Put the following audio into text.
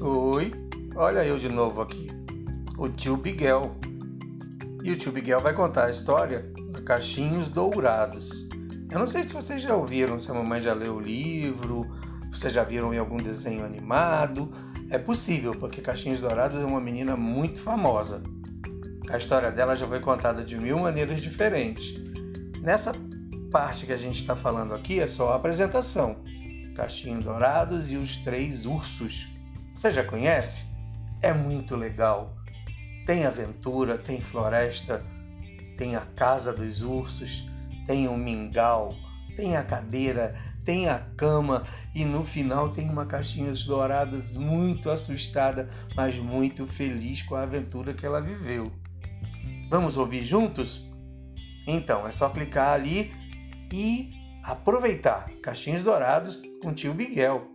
Oi, olha eu de novo aqui, o tio Miguel. E o tio Miguel vai contar a história de Cachinhos Dourados. Eu não sei se vocês já ouviram, se a mamãe já leu o livro, vocês já viram em algum desenho animado. É possível, porque Cachinhos Dourados é uma menina muito famosa. A história dela já foi contada de mil maneiras diferentes. Nessa parte que a gente está falando aqui é só a apresentação. Cachinhos Dourados e os Três Ursos. Você já conhece? É muito legal. Tem aventura, tem floresta, tem a casa dos ursos, tem o mingau, tem a cadeira, tem a cama e no final tem uma caixinha douradas muito assustada, mas muito feliz com a aventura que ela viveu. Vamos ouvir juntos? Então é só clicar ali e aproveitar Caixinhos Dourados com tio Miguel.